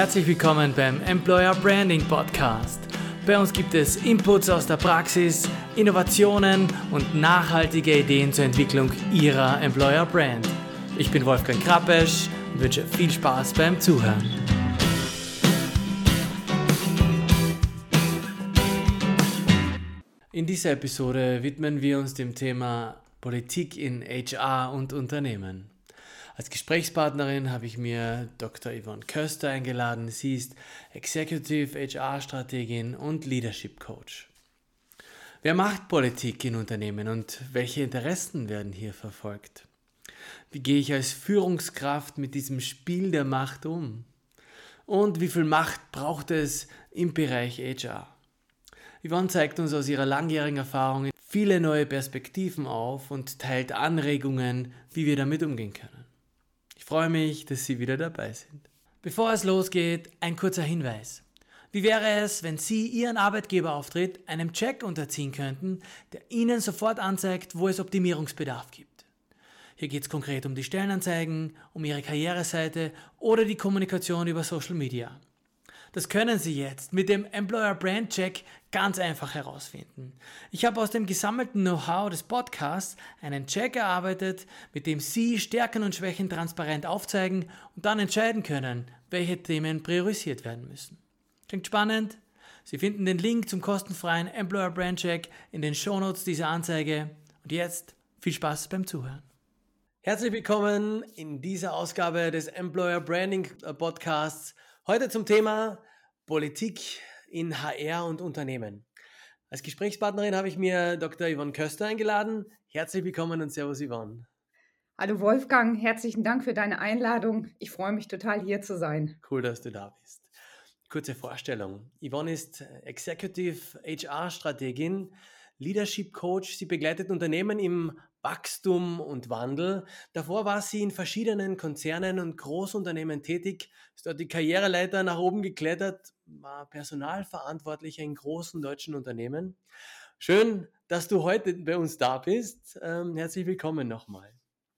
Herzlich willkommen beim Employer Branding Podcast. Bei uns gibt es Inputs aus der Praxis, Innovationen und nachhaltige Ideen zur Entwicklung Ihrer Employer Brand. Ich bin Wolfgang Krappesch und wünsche viel Spaß beim Zuhören. In dieser Episode widmen wir uns dem Thema Politik in HR und Unternehmen. Als Gesprächspartnerin habe ich mir Dr. Yvonne Köster eingeladen. Sie ist Executive HR-Strategin und Leadership Coach. Wer macht Politik in Unternehmen und welche Interessen werden hier verfolgt? Wie gehe ich als Führungskraft mit diesem Spiel der Macht um? Und wie viel Macht braucht es im Bereich HR? Yvonne zeigt uns aus ihrer langjährigen Erfahrung viele neue Perspektiven auf und teilt Anregungen, wie wir damit umgehen können freue mich, dass Sie wieder dabei sind. Bevor es losgeht, ein kurzer Hinweis. Wie wäre es, wenn Sie Ihren Arbeitgeberauftritt einem Check unterziehen könnten, der Ihnen sofort anzeigt, wo es Optimierungsbedarf gibt? Hier geht es konkret um die Stellenanzeigen, um Ihre Karriereseite oder die Kommunikation über Social Media. Das können Sie jetzt mit dem Employer Brand Check ganz einfach herausfinden. Ich habe aus dem gesammelten Know-how des Podcasts einen Check erarbeitet, mit dem Sie Stärken und Schwächen transparent aufzeigen und dann entscheiden können, welche Themen priorisiert werden müssen. Klingt spannend? Sie finden den Link zum kostenfreien Employer Brand Check in den Shownotes dieser Anzeige. Und jetzt viel Spaß beim Zuhören. Herzlich willkommen in dieser Ausgabe des Employer Branding Podcasts. Heute zum Thema Politik in HR und Unternehmen. Als Gesprächspartnerin habe ich mir Dr. Yvonne Köster eingeladen. Herzlich willkommen und Servus Yvonne. Hallo Wolfgang, herzlichen Dank für deine Einladung. Ich freue mich total hier zu sein. Cool, dass du da bist. Kurze Vorstellung. Yvonne ist Executive HR-Strategin, Leadership Coach. Sie begleitet Unternehmen im Wachstum und Wandel. Davor war sie in verschiedenen Konzernen und Großunternehmen tätig, ist dort die Karriereleiter nach oben geklettert, war Personalverantwortlicher in großen deutschen Unternehmen. Schön, dass du heute bei uns da bist. Ähm, herzlich willkommen nochmal.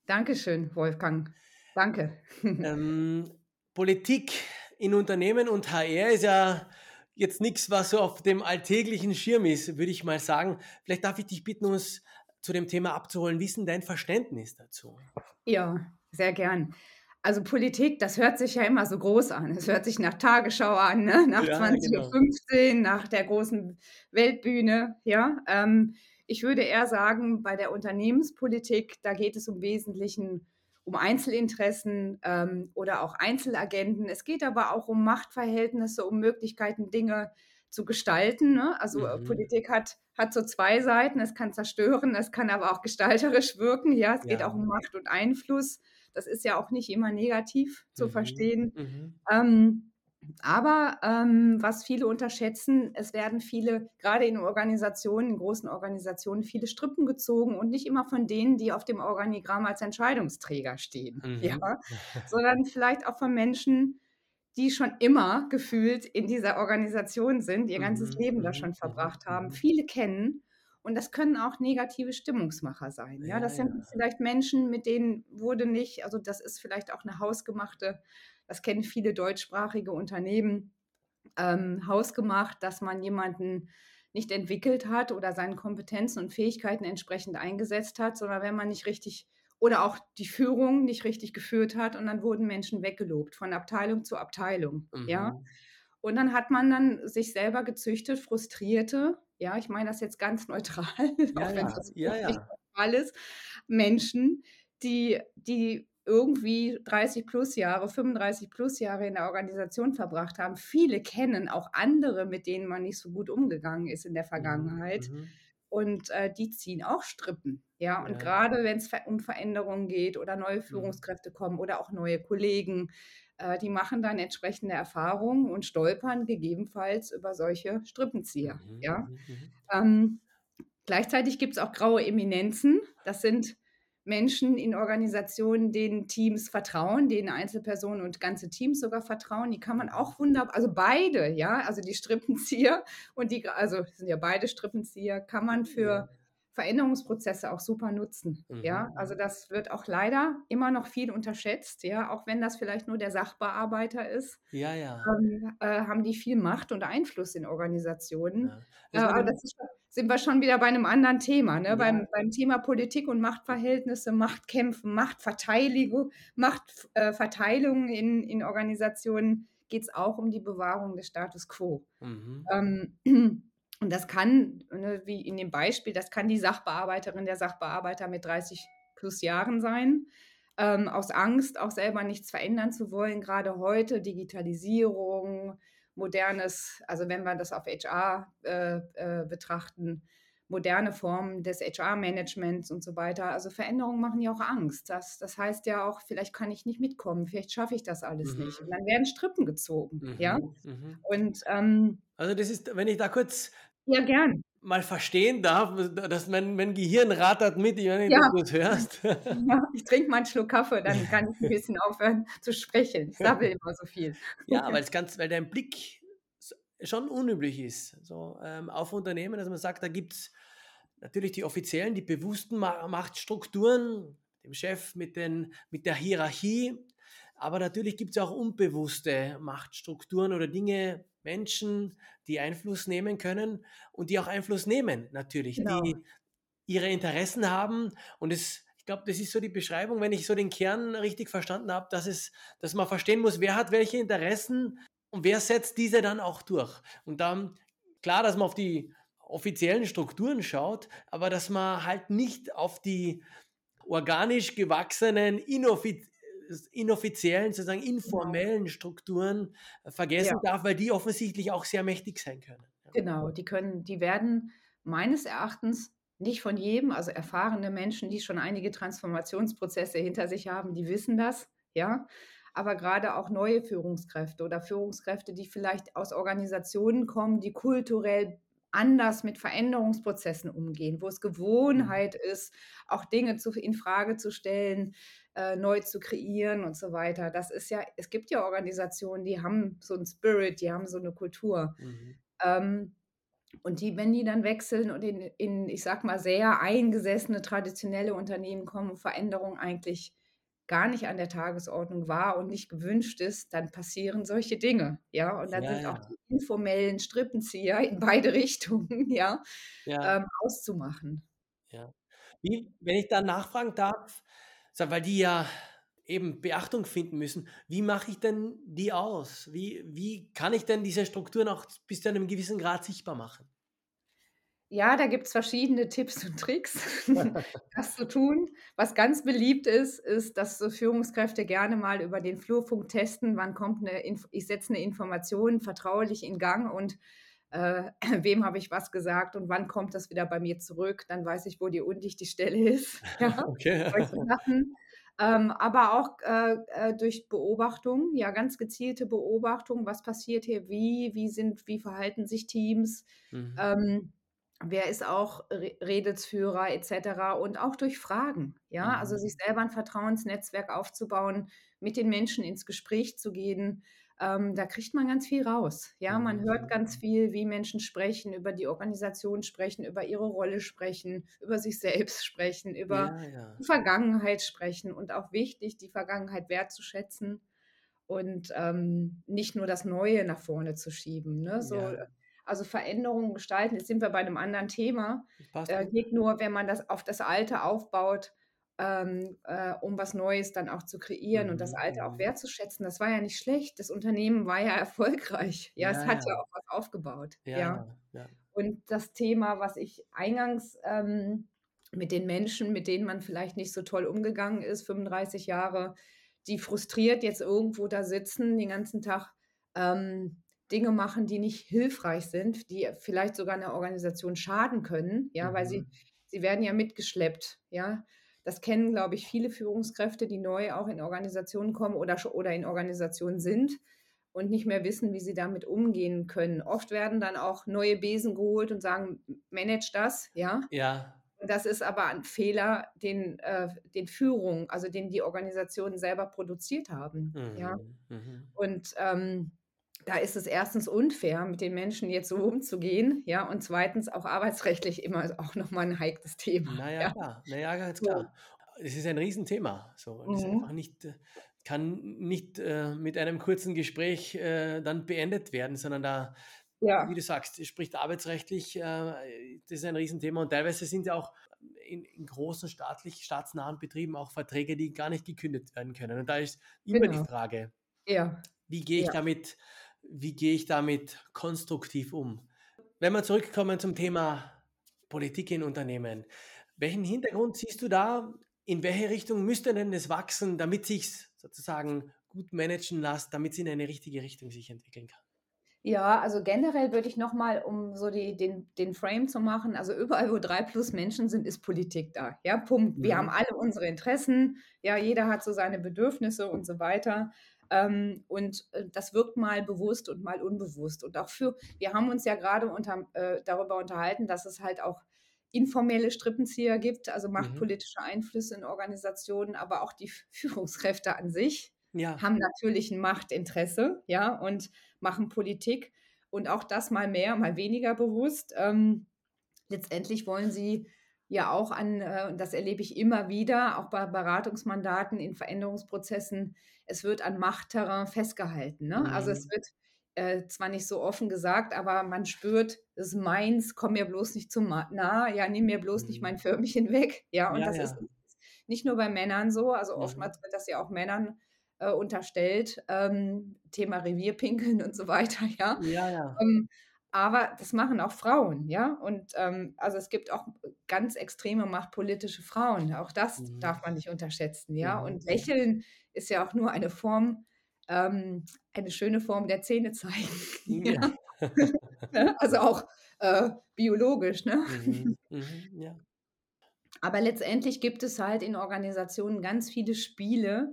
Dankeschön, Wolfgang. Danke. Ähm, Politik in Unternehmen und HR ist ja jetzt nichts, was so auf dem alltäglichen Schirm ist, würde ich mal sagen. Vielleicht darf ich dich bitten, uns zu dem Thema abzuholen. Wie ist denn dein Verständnis dazu? Ja, sehr gern. Also Politik, das hört sich ja immer so groß an. Es hört sich nach Tagesschau an, ne? nach ja, 20.15 genau. Nach der großen Weltbühne. Ja, ähm, ich würde eher sagen, bei der Unternehmenspolitik, da geht es im Wesentlichen um Einzelinteressen ähm, oder auch Einzelagenten. Es geht aber auch um Machtverhältnisse, um Möglichkeiten, Dinge zu gestalten. Ne? Also äh, mhm. Politik hat, hat so zwei Seiten. Es kann zerstören, es kann aber auch gestalterisch wirken. Ja, es ja. geht auch um Macht und Einfluss. Das ist ja auch nicht immer negativ zu mhm. verstehen. Mhm. Ähm, aber ähm, was viele unterschätzen, es werden viele, gerade in Organisationen, in großen Organisationen, viele Strippen gezogen und nicht immer von denen, die auf dem Organigramm als Entscheidungsträger stehen, mhm. ja? sondern vielleicht auch von Menschen, die schon immer gefühlt in dieser Organisation sind, ihr ganzes mhm, Leben da mhm, schon mhm, verbracht haben, viele kennen. Und das können auch negative Stimmungsmacher sein. Ja, das sind vielleicht Menschen, mit denen wurde nicht, also das ist vielleicht auch eine hausgemachte, das kennen viele deutschsprachige Unternehmen, ähm, hausgemacht, dass man jemanden nicht entwickelt hat oder seine Kompetenzen und Fähigkeiten entsprechend eingesetzt hat, sondern wenn man nicht richtig oder auch die Führung nicht richtig geführt hat und dann wurden Menschen weggelobt von Abteilung zu Abteilung, mhm. ja. Und dann hat man dann sich selber gezüchtet, frustrierte, ja, ich meine das jetzt ganz neutral, ja, auch wenn ja. das ja, ja. ist, Menschen, die, die irgendwie 30 plus Jahre, 35 plus Jahre in der Organisation verbracht haben. Viele kennen auch andere, mit denen man nicht so gut umgegangen ist in der mhm, Vergangenheit. Mhm und äh, die ziehen auch Strippen. Ja, und ja. gerade wenn es um Veränderungen geht oder neue mhm. Führungskräfte mhm. kommen oder auch neue Kollegen, äh, die machen dann entsprechende Erfahrungen und stolpern gegebenenfalls über solche Strippenzieher. Mhm. Ja. Mhm. mhm. Ähm, gleichzeitig gibt es auch graue Eminenzen. Das sind Menschen in Organisationen, denen Teams vertrauen, denen Einzelpersonen und ganze Teams sogar vertrauen, die kann man auch wunderbar, also beide, ja, also die Strippenzieher und die, also sind ja beide Strippenzieher, kann man für Veränderungsprozesse auch super nutzen. Mhm. Ja, also das wird auch leider immer noch viel unterschätzt. Ja, auch wenn das vielleicht nur der Sachbearbeiter ist. Ja, ja. Ähm, äh, haben die viel Macht und Einfluss in Organisationen. Ja. Äh, aber das ist, sind wir schon wieder bei einem anderen Thema. Ne? Ja. Beim, beim Thema Politik und Machtverhältnisse, Machtkämpfen, Machtverteidigung, Machtverteilung äh, in, in Organisationen geht es auch um die Bewahrung des Status quo. Mhm. Ähm, und das kann, ne, wie in dem Beispiel, das kann die Sachbearbeiterin, der Sachbearbeiter mit 30 plus Jahren sein, ähm, aus Angst auch selber nichts verändern zu wollen, gerade heute Digitalisierung, modernes, also wenn wir das auf HR äh, äh, betrachten, moderne Formen des HR-Managements und so weiter. Also Veränderungen machen ja auch Angst. Das, das heißt ja auch, vielleicht kann ich nicht mitkommen, vielleicht schaffe ich das alles mhm. nicht. Und dann werden Strippen gezogen. Mhm. Ja. Mhm. Und ähm, also das ist, wenn ich da kurz ja, gern. Mal verstehen darf, dass mein, mein Gehirn rattert mit, wenn ja. du das hörst. Ja, ich trinke mal einen Schluck Kaffee, dann kann ich ein bisschen aufhören zu sprechen. Ich sabbel immer so viel. Ja, weil, es ganz, weil dein Blick schon unüblich ist. So, ähm, auf Unternehmen, dass man sagt, da gibt es natürlich die offiziellen, die bewussten Machtstrukturen, dem Chef mit, den, mit der Hierarchie, aber natürlich gibt es auch unbewusste Machtstrukturen oder Dinge, Menschen, die Einfluss nehmen können und die auch Einfluss nehmen, natürlich, genau. die ihre Interessen haben. Und es, ich glaube, das ist so die Beschreibung, wenn ich so den Kern richtig verstanden habe, dass, es, dass man verstehen muss, wer hat welche Interessen und wer setzt diese dann auch durch. Und dann, klar, dass man auf die offiziellen Strukturen schaut, aber dass man halt nicht auf die organisch gewachsenen, inoffiziellen, inoffiziellen, sozusagen genau. informellen Strukturen äh, vergessen ja. darf, weil die offensichtlich auch sehr mächtig sein können. Genau, die können, die werden meines Erachtens nicht von jedem, also erfahrene Menschen, die schon einige Transformationsprozesse hinter sich haben, die wissen das, ja. Aber gerade auch neue Führungskräfte oder Führungskräfte, die vielleicht aus Organisationen kommen, die kulturell anders mit Veränderungsprozessen umgehen, wo es mhm. Gewohnheit ist, auch Dinge zu, in Frage zu stellen, äh, neu zu kreieren und so weiter. Das ist ja, es gibt ja Organisationen, die haben so einen Spirit, die haben so eine Kultur. Mhm. Ähm, und die, wenn die dann wechseln und in, in, ich sag mal, sehr eingesessene, traditionelle Unternehmen kommen, Veränderung eigentlich gar nicht an der Tagesordnung war und nicht gewünscht ist, dann passieren solche Dinge. Ja, und dann ja, sind ja. auch die informellen Strippenzieher in beide Richtungen, ja, ja. Ähm, auszumachen. Ja. Wie, wenn ich da nachfragen darf, weil die ja eben Beachtung finden müssen. Wie mache ich denn die aus? Wie, wie kann ich denn diese Strukturen auch bis zu einem gewissen Grad sichtbar machen? Ja, da gibt es verschiedene Tipps und Tricks, das zu tun. Was ganz beliebt ist, ist, dass so Führungskräfte gerne mal über den Flurfunk testen, wann kommt eine, Inf ich setze eine Information vertraulich in Gang und äh, wem habe ich was gesagt und wann kommt das wieder bei mir zurück, dann weiß ich, wo die undichte Stelle ist. Ja, okay. Solche Sachen. Ähm, aber auch äh, äh, durch Beobachtung, ja, ganz gezielte Beobachtung, was passiert hier, wie, wie sind, wie verhalten sich Teams, mhm. ähm, wer ist auch Re Redelsführer etc. und auch durch Fragen, ja, mhm. also sich selber ein Vertrauensnetzwerk aufzubauen, mit den Menschen ins Gespräch zu gehen, ähm, da kriegt man ganz viel raus. Ja, man mhm. hört ganz viel, wie Menschen sprechen, über die Organisation sprechen, über ihre Rolle sprechen, über sich selbst sprechen, über ja, ja. die Vergangenheit sprechen und auch wichtig, die Vergangenheit wertzuschätzen und ähm, nicht nur das Neue nach vorne zu schieben. Ne? So, ja. Also Veränderungen gestalten, jetzt sind wir bei einem anderen Thema. Äh, geht nur, wenn man das auf das Alte aufbaut ähm, äh, um was Neues dann auch zu kreieren mhm. und das Alte auch mhm. wertzuschätzen. Das war ja nicht schlecht. Das Unternehmen war ja erfolgreich. Ja, ja es hat ja. ja auch was aufgebaut. Ja, ja. ja, Und das Thema, was ich eingangs ähm, mit den Menschen, mit denen man vielleicht nicht so toll umgegangen ist, 35 Jahre, die frustriert jetzt irgendwo da sitzen, den ganzen Tag ähm, Dinge machen, die nicht hilfreich sind, die vielleicht sogar einer Organisation schaden können, ja, mhm. weil sie, mhm. sie werden ja mitgeschleppt, ja. Das kennen, glaube ich, viele Führungskräfte, die neu auch in Organisationen kommen oder, oder in Organisationen sind und nicht mehr wissen, wie sie damit umgehen können. Oft werden dann auch neue Besen geholt und sagen, manage das, ja. Ja. Das ist aber ein Fehler, den, äh, den Führung, also den die Organisationen selber produziert haben. Mhm. Ja. Mhm. Und ähm, da ist es erstens unfair, mit den Menschen jetzt so umzugehen, ja, und zweitens auch arbeitsrechtlich immer auch nochmal ein heikles Thema. Naja, ja. klar, naja, ganz klar. Es ist ein Riesenthema. So. Mhm. einfach nicht, äh, kann nicht äh, mit einem kurzen Gespräch äh, dann beendet werden, sondern da, ja. wie du sagst, spricht arbeitsrechtlich, äh, das ist ein Riesenthema und teilweise sind ja auch in, in, großen staatlich, staatsnahen Betrieben auch Verträge, die gar nicht gekündigt werden können. Und da ist immer genau. die Frage, ja. wie gehe ich ja. damit wie gehe ich damit konstruktiv um? Wenn wir zurückkommen zum Thema Politik in Unternehmen, welchen Hintergrund siehst du da? In welche Richtung müsste denn das wachsen, damit sich sozusagen gut managen lässt, damit es in eine richtige Richtung sich entwickeln kann? Ja, also generell würde ich nochmal, um so die, den, den Frame zu machen, also überall, wo drei plus Menschen sind, ist Politik da. Ja, Punkt. Wir mhm. haben alle unsere Interessen, ja, jeder hat so seine Bedürfnisse und so weiter. Ähm, und äh, das wirkt mal bewusst und mal unbewusst. Und auch für, wir haben uns ja gerade unter, äh, darüber unterhalten, dass es halt auch informelle Strippenzieher gibt, also mhm. machtpolitische Einflüsse in Organisationen, aber auch die Führungskräfte an sich ja. haben natürlich ein Machtinteresse, ja, und machen Politik. Und auch das mal mehr, mal weniger bewusst. Ähm, letztendlich wollen sie ja auch an, äh, das erlebe ich immer wieder, auch bei Beratungsmandaten in Veränderungsprozessen, es wird an Machtterrain festgehalten. Ne? Also mhm. Also es wird äh, zwar nicht so offen gesagt, aber man spürt, das ist meins, komm mir bloß nicht zu nah, ja, nimm mir bloß mhm. nicht mein Förmchen weg. Ja, und ja, das ja. ist nicht nur bei Männern so, also mhm. oftmals wird das ja auch Männern äh, unterstellt, ähm, Thema Revierpinkeln und so weiter, ja. Ja, ja. Ähm, aber das machen auch Frauen, ja. Und ähm, also es gibt auch ganz extreme machtpolitische Frauen. Auch das mhm. darf man nicht unterschätzen, ja. Mhm. Und Lächeln ist ja auch nur eine Form, ähm, eine schöne Form der Zähne zeigen. Ja. Ne? also auch äh, biologisch, ne? Mhm. mhm. Ja. Aber letztendlich gibt es halt in Organisationen ganz viele Spiele,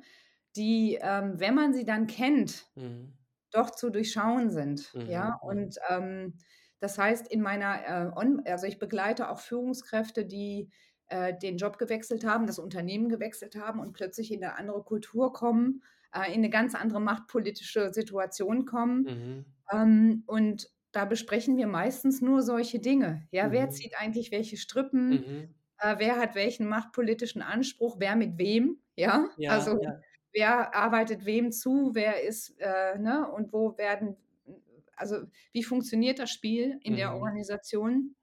die, ähm, wenn man sie dann kennt, mhm doch zu durchschauen sind. Mhm. Ja, mhm. und ähm, das heißt, in meiner, äh, also ich begleite auch Führungskräfte, die äh, den Job gewechselt haben, das Unternehmen gewechselt haben und plötzlich in eine andere Kultur kommen, äh, in eine ganz andere machtpolitische Situation kommen. Mhm. Ähm, und da besprechen wir meistens nur solche Dinge. Ja, mhm. wer zieht eigentlich welche Strippen? Mhm. Äh, wer hat welchen machtpolitischen Anspruch? Wer mit wem? Ja, ja also ja wer arbeitet wem zu, wer ist, äh, ne, und wo werden, also wie funktioniert das Spiel in mhm. der Organisation?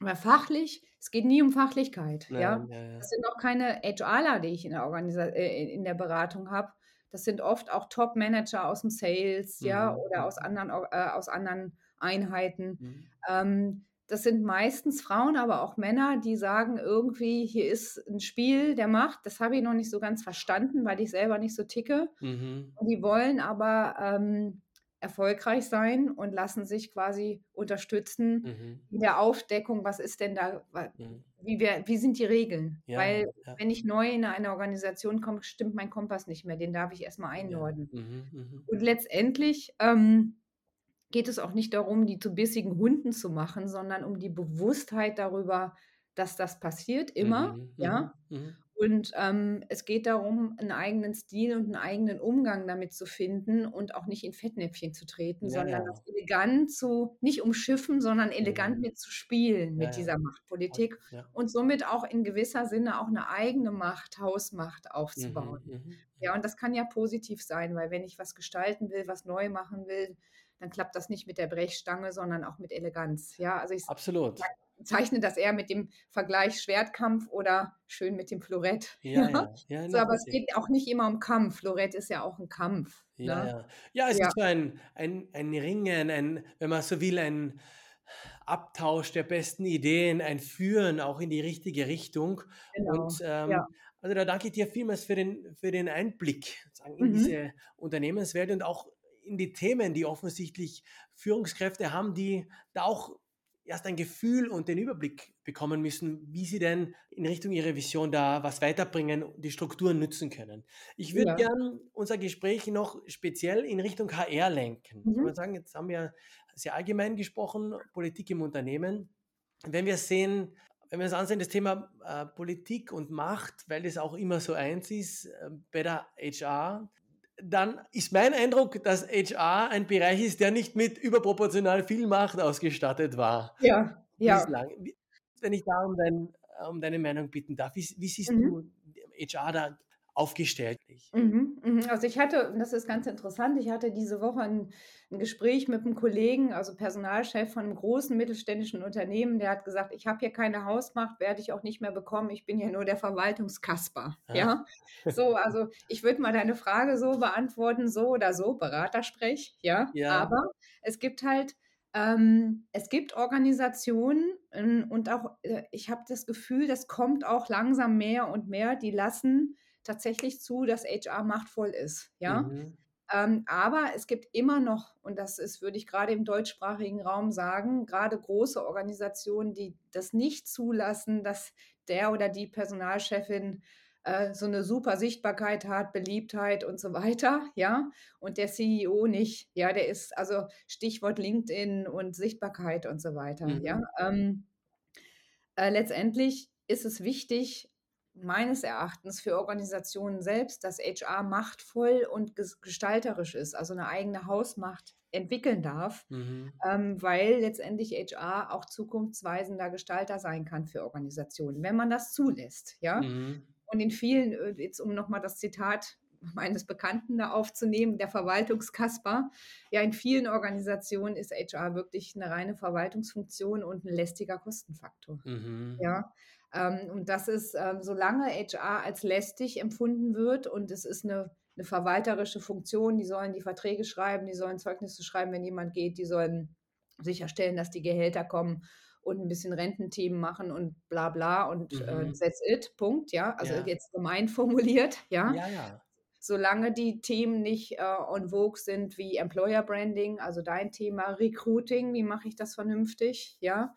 Aber fachlich, es geht nie um Fachlichkeit, ja. ja. ja, ja. Das sind auch keine HRler, die ich in der, Organisa äh, in der Beratung habe. Das sind oft auch Top-Manager aus dem Sales, mhm. ja, oder aus anderen, äh, aus anderen Einheiten. Mhm. Ähm, das sind meistens Frauen, aber auch Männer, die sagen irgendwie, hier ist ein Spiel der Macht. Das habe ich noch nicht so ganz verstanden, weil ich selber nicht so ticke. Mhm. Die wollen aber ähm, erfolgreich sein und lassen sich quasi unterstützen mhm. in der Aufdeckung, was ist denn da, mhm. wie, wir, wie sind die Regeln? Ja, Weil ja. wenn ich neu in eine Organisation komme, stimmt mein Kompass nicht mehr, den darf ich erstmal einordnen. Ja. Mhm, mhm. Und letztendlich ähm, geht es auch nicht darum, die zu bissigen Hunden zu machen, sondern um die Bewusstheit darüber, dass das passiert immer, mhm, ja. Mhm. mhm. Und ähm, es geht darum, einen eigenen Stil und einen eigenen Umgang damit zu finden und auch nicht in Fettnäpfchen zu treten, ja, sondern ja. das elegant zu, nicht umschiffen, sondern elegant mhm. mit zu spielen mit dieser Machtpolitik und somit auch in gewisser Sinne auch eine eigene Macht, Hausmacht aufzubauen. Mhm, mhm, ja, und das kann ja positiv sein, weil wenn ich was gestalten will, was neu machen will, dann klappt das nicht mit der Brechstange, sondern auch mit Eleganz. Ja, also ich Absolut. zeichne das eher mit dem Vergleich Schwertkampf oder schön mit dem Florett. Ja, ja. ja so, aber es geht auch nicht immer um Kampf. Florett ist ja auch ein Kampf. Ja, ne? ja. ja es ja. ist so ein, ein, ein Ringen, ein, wenn man so will, ein Abtausch der besten Ideen, ein Führen auch in die richtige Richtung. Genau. Und ähm, ja. also da danke ich dir vielmals für den, für den Einblick in mhm. diese Unternehmenswelt und auch in die Themen, die offensichtlich Führungskräfte haben, die da auch erst ein Gefühl und den Überblick bekommen müssen, wie sie denn in Richtung ihrer Vision da was weiterbringen die Strukturen nutzen können. Ich würde ja. gern unser Gespräch noch speziell in Richtung HR lenken. Mhm. Ich würde sagen, jetzt haben wir sehr allgemein gesprochen, Politik im Unternehmen. Wenn wir sehen, wenn wir uns ansehen, das Thema äh, Politik und Macht, weil das auch immer so eins ist, äh, bei der HR, dann ist mein Eindruck, dass HR ein Bereich ist, der nicht mit überproportional viel Macht ausgestattet war. Ja, ja. Bislang. Wenn ich da um, dein, um deine Meinung bitten darf, wie, wie siehst mhm. du HR da aufgestellt. Mhm, mhm. Also ich hatte, das ist ganz interessant, ich hatte diese Woche ein, ein, Gespräch mit einem Kollegen, also Personalchef von einem großen mittelständischen Unternehmen, der hat gesagt, ich habe hier keine Hausmacht, werde ich auch nicht mehr bekommen, ich bin ja nur der Verwaltungskasper. Ja, ja? so, also ich würde mal deine Frage so beantworten, so oder so, Beratersprech, ja, ja. aber es gibt halt ähm, es gibt Organisationen ähm, und auch, äh, ich habe das Gefühl, das kommt auch langsam mehr und mehr, die lassen tatsächlich zu, dass HR machtvoll ist. Ja. Mhm. Ähm, aber es gibt immer noch, und das ist, würde ich gerade im deutschsprachigen Raum sagen, gerade große Organisationen, die das nicht zulassen, dass der oder die Personalchefin äh, so eine super Sichtbarkeit hat, Beliebtheit und so weiter, ja, und der CEO nicht, ja, der ist also Stichwort LinkedIn und Sichtbarkeit und so weiter, mhm. ja. Ähm, äh, letztendlich ist es wichtig, meines Erachtens für Organisationen selbst, dass HR machtvoll und gestalterisch ist, also eine eigene Hausmacht entwickeln darf, mhm. ähm, weil letztendlich HR auch zukunftsweisender Gestalter sein kann für Organisationen, wenn man das zulässt, ja. Mhm. Und in vielen, äh, jetzt um nochmal das Zitat meines Bekannten da aufzunehmen, der Verwaltungskasper. Ja, in vielen Organisationen ist HR wirklich eine reine Verwaltungsfunktion und ein lästiger Kostenfaktor. Mhm. Ja, und das ist, ähm, solange HR als lästig empfunden wird und es ist eine, eine verwalterische Funktion, die sollen die Verträge schreiben, die sollen Zeugnisse schreiben, wenn jemand geht, die sollen sicherstellen, dass die Gehälter kommen und ein bisschen Rententhemen machen und bla bla und äh, mhm. äh, that's it, Punkt, ja. Also ja. jetzt gemein formuliert, ja. Ja, ja. Solange die Themen nicht äh, on vogue sind wie Employer Branding, also dein Thema Recruiting, wie mache ich das vernünftig, ja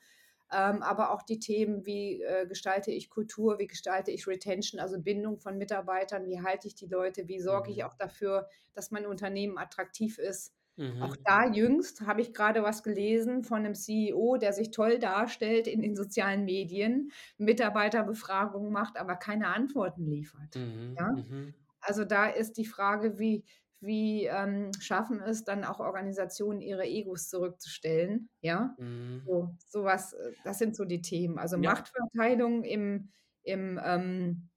ähm, aber auch die Themen, wie äh, gestalte ich Kultur, wie gestalte ich Retention, also Bindung von Mitarbeitern, wie halte ich die Leute, wie sorge ich mhm. auch dafür, dass mein Unternehmen attraktiv ist. Mhm. Auch da jüngst habe ich gerade was gelesen von einem CEO, der sich toll darstellt in den sozialen Medien, Mitarbeiterbefragungen macht, aber keine Antworten liefert. Mhm. Ja? Mhm. Also da ist die Frage, wie, wie ähm, schaffen es dann auch Organisationen, ihre Egos zurückzustellen. Ja, mhm. so, sowas, äh, das sind so die Themen. Also ja. Machtverteilung im, im, ähm,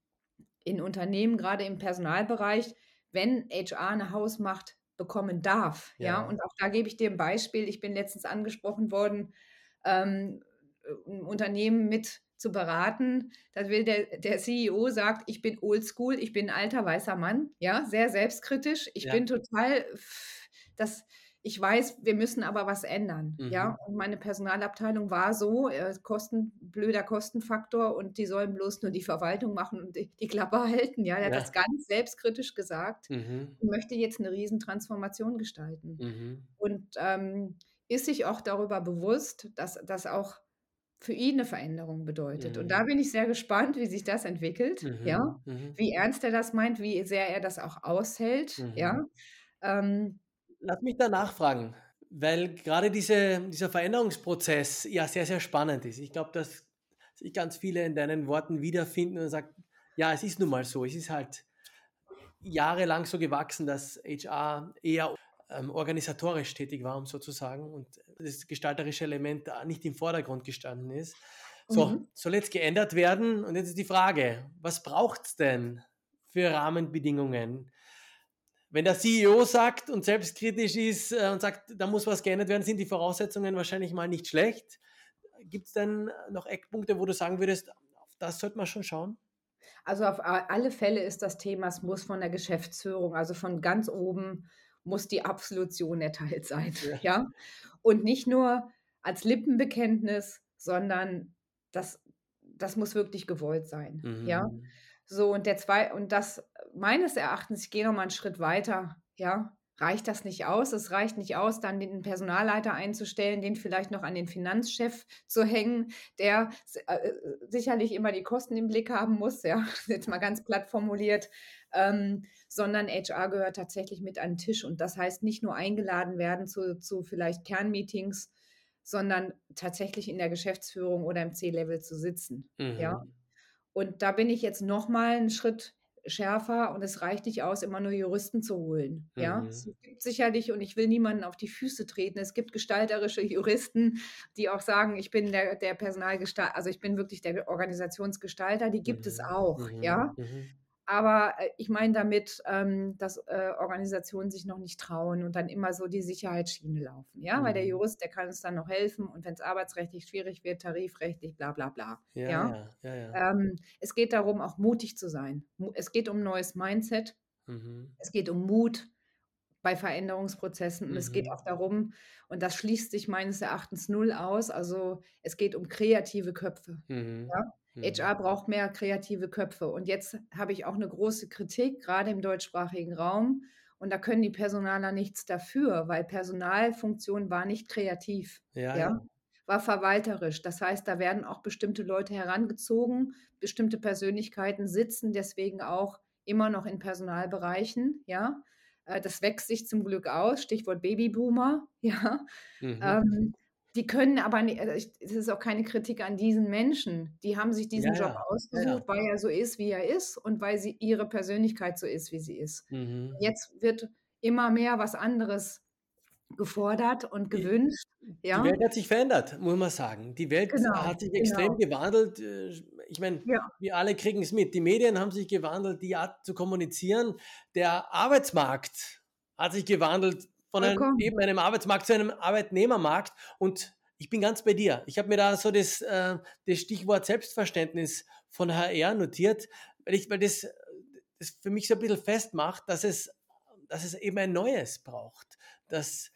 in Unternehmen, gerade im Personalbereich, wenn HR eine Hausmacht bekommen darf. Ja. ja, und auch da gebe ich dir ein Beispiel. Ich bin letztens angesprochen worden, ähm, ein Unternehmen mit zu beraten. Da will der, der CEO sagt, ich bin oldschool, ich bin ein alter weißer Mann, ja, sehr selbstkritisch. Ich ja. bin total, das, ich weiß, wir müssen aber was ändern, mhm. ja. Und meine Personalabteilung war so, äh, Kosten, blöder Kostenfaktor und die sollen bloß nur die Verwaltung machen und die, die Klappe halten, ja. Er hat das ganz selbstkritisch gesagt mhm. und möchte jetzt eine Riesentransformation gestalten. Mhm. Und ähm, ist sich auch darüber bewusst, dass das auch für ihn eine Veränderung bedeutet. Mhm. Und da bin ich sehr gespannt, wie sich das entwickelt, mhm. ja, mhm. wie ernst er das meint, wie sehr er das auch aushält, ja. Mhm. Ähm, Lass mich da nachfragen, weil gerade diese, dieser Veränderungsprozess ja sehr, sehr spannend ist. Ich glaube, dass sich ganz viele in deinen Worten wiederfinden und sagen, ja, es ist nun mal so, es ist halt jahrelang so gewachsen, dass HR eher ähm, organisatorisch tätig war, um sozusagen, und das gestalterische Element da nicht im Vordergrund gestanden ist. So, mhm. soll jetzt geändert werden. Und jetzt ist die Frage, was braucht es denn für Rahmenbedingungen? Wenn der CEO sagt und selbstkritisch ist äh, und sagt, da muss was geändert werden, sind die Voraussetzungen wahrscheinlich mal nicht schlecht. Gibt es denn noch Eckpunkte, wo du sagen würdest, auf das sollte man schon schauen? Also auf alle Fälle ist das Thema, es muss von der Geschäftsführung, also von ganz oben muss die Absolution erteilt sein. Ja. ja? Und nicht nur als Lippenbekenntnis, sondern das, das muss wirklich gewollt sein. Mhm. Ja. So, und der zwei, und das meines Erachtens, ich gehe noch mal einen Schritt weiter, ja, reicht das nicht aus. Es reicht nicht aus, dann den Personalleiter einzustellen, den vielleicht noch an den Finanzchef zu hängen, der äh, sicherlich immer die Kosten im Blick haben muss, ja, jetzt mal ganz platt formuliert, ähm, sondern HR gehört tatsächlich mit an den Tisch. Und das heißt nicht nur eingeladen werden zu, zu vielleicht Kernmeetings, sondern tatsächlich in der Geschäftsführung oder im C-Level zu sitzen. Mhm. Ja. Und da bin ich jetzt noch mal einen Schritt schärfer und es reicht nicht aus, immer nur Juristen zu holen. Ja, mhm. es gibt sicherlich, und ich will niemanden auf die Füße treten, es gibt gestalterische Juristen, die auch sagen, ich bin der, der Personalgestalter, also ich bin wirklich der Organisationsgestalter, die gibt mhm. es auch. Mhm. Ja, mhm. Aber äh, ich meine damit, ähm, dass äh, Organisationen sich noch nicht trauen und dann immer so die Sicherheitsschiene laufen. Ja, mhm. weil der mhm. Jurist, der kann uns dann noch helfen und wenn es arbeitsrechtlich schwierig wird, tarifrechtlich, bla bla bla. Ja, ja? ja, ja ähm, es geht darum, auch mutig zu sein. Es geht um neues Mindset. Mhm. Es geht um Mut bei Veränderungsprozessen und mhm. es geht mhm. auch darum, und das schließt sich meines Erachtens null aus, also es geht um kreative Köpfe. Mhm. Ja? HR mhm. braucht mehr kreative Köpfe. Und jetzt habe ich auch eine große Kritik, gerade im deutschsprachigen Raum. Und da können die Personaler nichts dafür, weil Personalfunktion war nicht kreativ. Ja, ja, War verwalterisch. Das heißt, da werden auch bestimmte Leute herangezogen, bestimmte Persönlichkeiten sitzen deswegen auch immer noch in Personalbereichen. Ja, äh, das wächst sich zum Glück aus. Stichwort Babyboomer. Ja, mhm. ähm, die können aber nicht, also es ist auch keine Kritik an diesen Menschen. Die haben sich diesen ja, Job ja. ausgesucht, ja, weil er so ist, wie er ist und weil sie ihre Persönlichkeit so ist, wie sie ist. Mhm. Jetzt wird immer mehr was anderes gefordert und gewünscht. Die, ja. die Welt hat sich verändert, muss man sagen. Die Welt genau, hat sich extrem genau. gewandelt. Äh, ich meine, wir alle kriegen es mit. Die Medien haben sich gewandelt, die Art zu kommunizieren. Der Arbeitsmarkt hat sich gewandelt von einem, eben einem Arbeitsmarkt zu einem Arbeitnehmermarkt. Und ich bin ganz bei dir. Ich habe mir da so das, äh, das Stichwort Selbstverständnis von HR notiert, weil, ich, weil das, das für mich so ein bisschen festmacht, dass es, dass es eben ein Neues braucht. Dass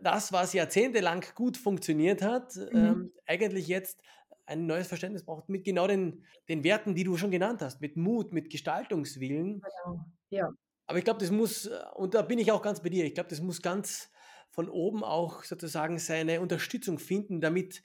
das, was jahrzehntelang gut funktioniert hat, mhm. ähm, eigentlich jetzt ein neues Verständnis braucht mit genau den, den Werten, die du schon genannt hast, mit Mut, mit Gestaltungswillen. Genau. Ja. Aber ich glaube, das muss, äh, und da bin ich auch ganz bei dir, ich glaube, das muss ganz von oben auch sozusagen seine Unterstützung finden, damit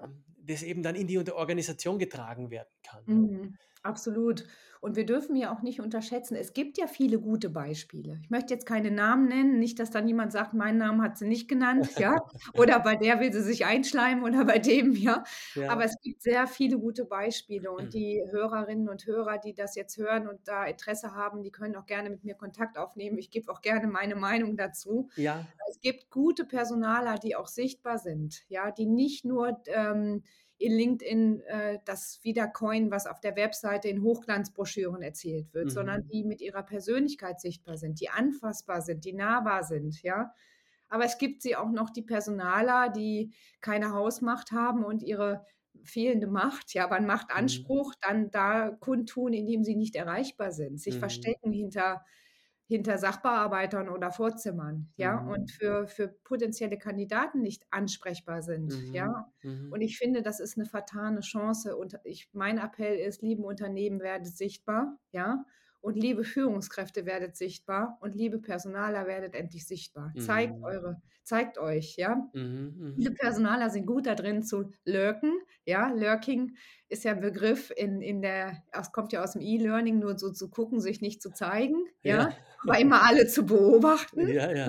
ähm, das eben dann in die Organisation getragen werden kann. Mhm, absolut. Und wir dürfen ja auch nicht unterschätzen, es gibt ja viele gute Beispiele. Ich möchte jetzt keine Namen nennen, nicht, dass dann jemand sagt, meinen Namen hat sie nicht genannt, ja, oder bei der will sie sich einschleimen oder bei dem, ja. ja. Aber es gibt sehr viele gute Beispiele und die Hörerinnen und Hörer, die das jetzt hören und da Interesse haben, die können auch gerne mit mir Kontakt aufnehmen. Ich gebe auch gerne meine Meinung dazu. Ja. Es gibt gute Personaler, die auch sichtbar sind, ja, die nicht nur ähm, in LinkedIn äh, das Wiedercoin, was auf der Webseite in Hochglanzbroschüren erzählt wird, mhm. sondern die mit ihrer Persönlichkeit sichtbar sind, die anfassbar sind, die nahbar sind, ja. Aber es gibt sie auch noch die Personaler, die keine Hausmacht haben und ihre fehlende Macht, ja, einen Machtanspruch mhm. dann da kundtun, indem sie nicht erreichbar sind, sich mhm. verstecken hinter hinter Sachbearbeitern oder Vorzimmern, ja, mhm. und für, für potenzielle Kandidaten nicht ansprechbar sind, mhm. ja. Mhm. Und ich finde, das ist eine vertane Chance. Und ich, mein Appell ist, lieben Unternehmen werdet sichtbar, ja, und liebe Führungskräfte werdet sichtbar und liebe Personaler werdet endlich sichtbar. Zeigt mhm. eure, zeigt euch, ja. Mhm, mhm. Viele Personaler sind gut da drin zu lurken, ja. Lurking ist ja ein Begriff in, in der, es kommt ja aus dem E-Learning, nur so zu gucken, sich nicht zu zeigen, ja. ja aber immer alle zu beobachten. Ja, ja.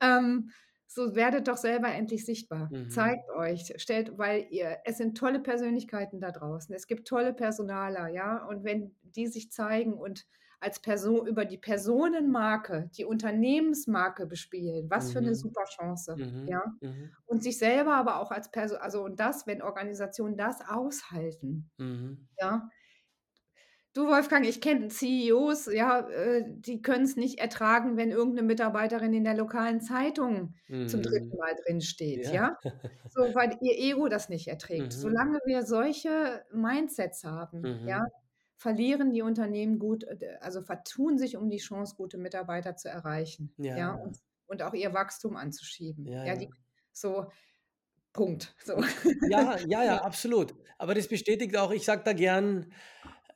ähm, so werdet doch selber endlich sichtbar. Mhm. Zeigt euch, stellt, weil ihr, es sind tolle Persönlichkeiten da draußen. Es gibt tolle Personaler, ja. Und wenn die sich zeigen und als Person über die Personenmarke, die Unternehmensmarke bespielen, was mhm. für eine mhm. super Chance, mhm. ja. Mhm. Und sich selber aber auch als Person, also und das, wenn Organisationen das aushalten, mhm. ja, Du, Wolfgang, ich kenne CEOs, ja, äh, die können es nicht ertragen, wenn irgendeine Mitarbeiterin in der lokalen Zeitung mhm. zum dritten Mal drin steht, ja. ja? So, weil ihr Ego das nicht erträgt. Mhm. Solange wir solche Mindsets haben, mhm. ja, verlieren die Unternehmen gut, also vertun sich um die Chance, gute Mitarbeiter zu erreichen, ja, ja und, und, auch ihr Wachstum anzuschieben. Ja, ja, die, so, Punkt. So. Ja, ja, ja, absolut. Aber das bestätigt auch, ich sage da gern,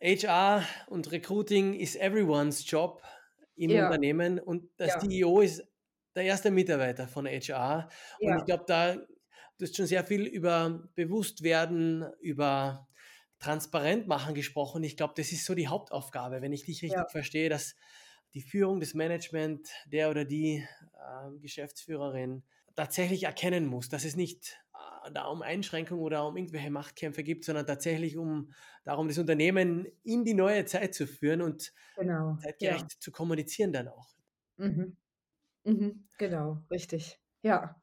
HR und Recruiting ist everyone's Job im ja. Unternehmen und der ja. CEO ist der erste Mitarbeiter von HR. Und ja. ich glaube, da du hast schon sehr viel über Bewusstwerden, über transparent machen gesprochen. Ich glaube, das ist so die Hauptaufgabe, wenn ich dich richtig ja. verstehe, dass die Führung, des Management, der oder die äh, Geschäftsführerin tatsächlich erkennen muss, dass es nicht da um Einschränkungen oder um irgendwelche Machtkämpfe gibt, sondern tatsächlich um darum, das Unternehmen in die neue Zeit zu führen und genau. zeitgerecht ja. zu kommunizieren dann auch. Mhm. Mhm. Genau, richtig. Ja.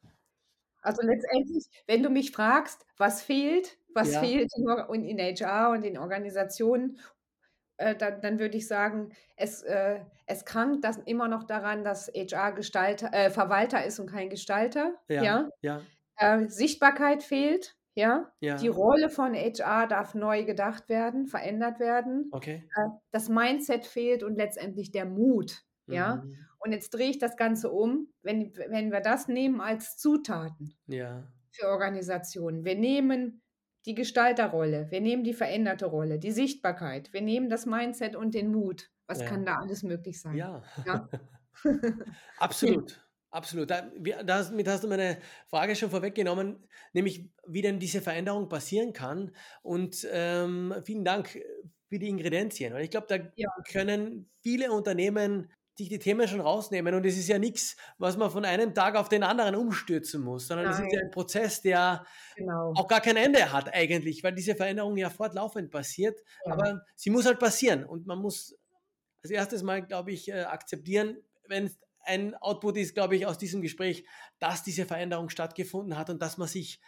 Also letztendlich, wenn du mich fragst, was fehlt, was ja. fehlt in, in HR und in Organisationen, äh, dann, dann würde ich sagen, es, äh, es krankt das immer noch daran, dass HR Gestalter, äh, Verwalter ist und kein Gestalter. Ja. ja? ja. Äh, Sichtbarkeit fehlt. Ja? ja, die Rolle von HR darf neu gedacht werden, verändert werden. Okay. Äh, das Mindset fehlt und letztendlich der Mut. Ja, mhm. und jetzt drehe ich das Ganze um, wenn, wenn wir das nehmen als Zutaten ja. für Organisationen. Wir nehmen die Gestalterrolle, wir nehmen die veränderte Rolle, die Sichtbarkeit, wir nehmen das Mindset und den Mut. Was ja. kann da alles möglich sein? Ja, ja? absolut. Absolut. damit hast du meine Frage schon vorweggenommen, nämlich wie denn diese Veränderung passieren kann. Und ähm, vielen Dank für die Ingredienzien. Weil ich glaube, da ja. können viele Unternehmen sich die Themen schon rausnehmen. Und es ist ja nichts, was man von einem Tag auf den anderen umstürzen muss, sondern es ist ja ein Prozess, der genau. auch gar kein Ende hat eigentlich, weil diese Veränderung ja fortlaufend passiert. Ja. Aber sie muss halt passieren. Und man muss als erstes mal, glaube ich, äh, akzeptieren, wenn ein Output ist, glaube ich, aus diesem Gespräch, dass diese Veränderung stattgefunden hat und dass man sich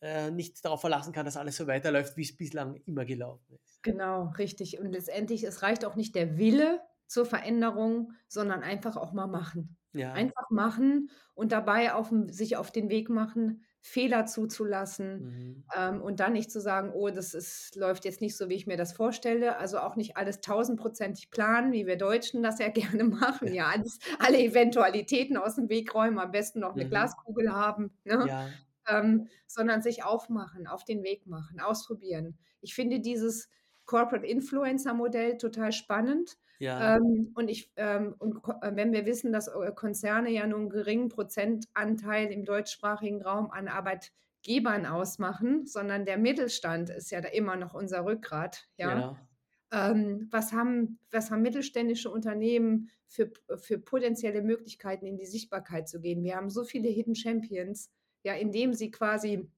äh, nicht darauf verlassen kann, dass alles so weiterläuft, wie es bislang immer gelaufen ist. Genau, richtig. Und letztendlich, es reicht auch nicht der Wille, zur Veränderung, sondern einfach auch mal machen. Ja. Einfach machen und dabei auf, sich auf den Weg machen, Fehler zuzulassen mhm. ähm, und dann nicht zu sagen, oh, das ist, läuft jetzt nicht so, wie ich mir das vorstelle. Also auch nicht alles tausendprozentig planen, wie wir Deutschen das ja gerne machen. Ja, alles, alle Eventualitäten aus dem Weg räumen, am besten noch eine mhm. Glaskugel haben. Ne? Ja. Ähm, sondern sich aufmachen, auf den Weg machen, ausprobieren. Ich finde dieses Corporate Influencer Modell total spannend ja. Ähm, und, ich, ähm, und äh, wenn wir wissen, dass äh, Konzerne ja nur einen geringen Prozentanteil im deutschsprachigen Raum an Arbeitgebern ausmachen, sondern der Mittelstand ist ja da immer noch unser Rückgrat. Ja. ja. Ähm, was, haben, was haben mittelständische Unternehmen für, für potenzielle Möglichkeiten, in die Sichtbarkeit zu gehen? Wir haben so viele Hidden Champions, ja, indem sie quasi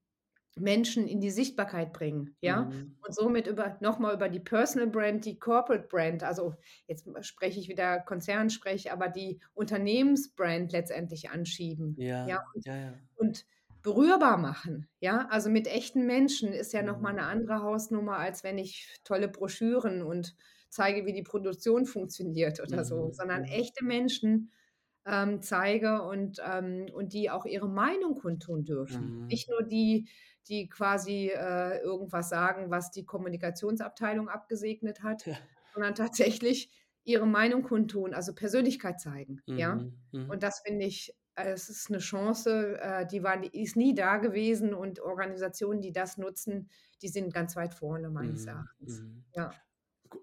Menschen in die Sichtbarkeit bringen, ja, mhm. und somit über nochmal über die Personal Brand, die Corporate Brand, also jetzt spreche ich wieder Konzernsprech, aber die Unternehmensbrand letztendlich anschieben, ja, ja, und, ja, ja. und berührbar machen, ja, also mit echten Menschen ist ja mhm. nochmal eine andere Hausnummer, als wenn ich tolle Broschüren und zeige, wie die Produktion funktioniert oder mhm. so, sondern mhm. echte Menschen ähm, zeige und, ähm, und die auch ihre Meinung kundtun dürfen. Mhm. Nicht nur die, die quasi äh, irgendwas sagen, was die Kommunikationsabteilung abgesegnet hat, ja. sondern tatsächlich ihre Meinung kundtun, also Persönlichkeit zeigen. Mhm. Ja? Mhm. Und das finde ich, äh, es ist eine Chance, äh, die, war, die ist nie da gewesen und Organisationen, die das nutzen, die sind ganz weit vorne meines mhm. Erachtens. Mhm. Ja.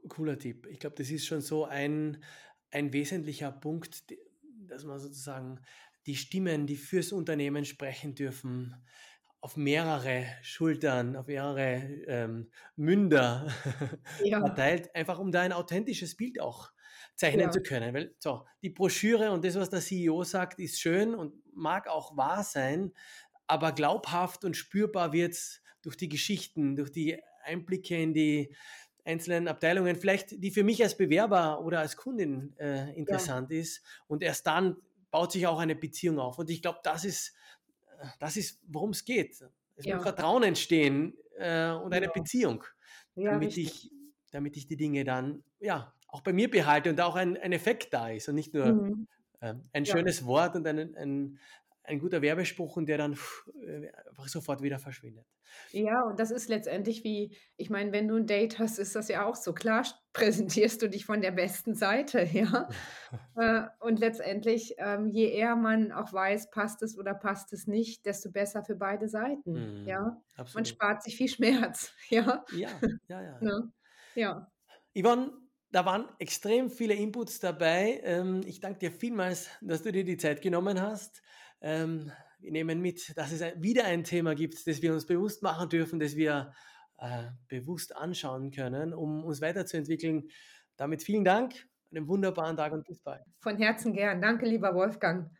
Cooler Tipp. Ich glaube, das ist schon so ein, ein wesentlicher Punkt, dass man sozusagen die Stimmen, die fürs Unternehmen sprechen dürfen, auf mehrere Schultern, auf mehrere ähm, Münder ja. verteilt, einfach um da ein authentisches Bild auch zeichnen ja. zu können. Weil so, die Broschüre und das, was der CEO sagt, ist schön und mag auch wahr sein, aber glaubhaft und spürbar wird es durch die Geschichten, durch die Einblicke in die einzelnen Abteilungen, vielleicht die für mich als Bewerber oder als Kundin äh, interessant ja. ist. Und erst dann baut sich auch eine Beziehung auf. Und ich glaube, das ist, das ist, worum es geht. Es ja. muss Vertrauen entstehen äh, und eine ja. Beziehung, damit, ich, damit ich die Dinge dann ja, auch bei mir behalte und auch ein, ein Effekt da ist und nicht nur mhm. äh, ein schönes Wort und ein, ein, ein guter Werbespruch und der dann äh, einfach sofort wieder verschwindet. Ja, und das ist letztendlich wie, ich meine, wenn du ein Date hast, ist das ja auch so. Klar präsentierst du dich von der besten Seite, ja. Äh, und letztendlich, ähm, je eher man auch weiß, passt es oder passt es nicht, desto besser für beide Seiten, mm, ja. Absolut. Man spart sich viel Schmerz, ja. Ja, ja, ja. ne? ja. Yvonne, da waren extrem viele Inputs dabei. Ähm, ich danke dir vielmals, dass du dir die Zeit genommen hast. Ähm, wir nehmen mit, dass es wieder ein Thema gibt, das wir uns bewusst machen dürfen, das wir äh, bewusst anschauen können, um uns weiterzuentwickeln. Damit vielen Dank, einen wunderbaren Tag und bis bald. Von Herzen gern. Danke, lieber Wolfgang.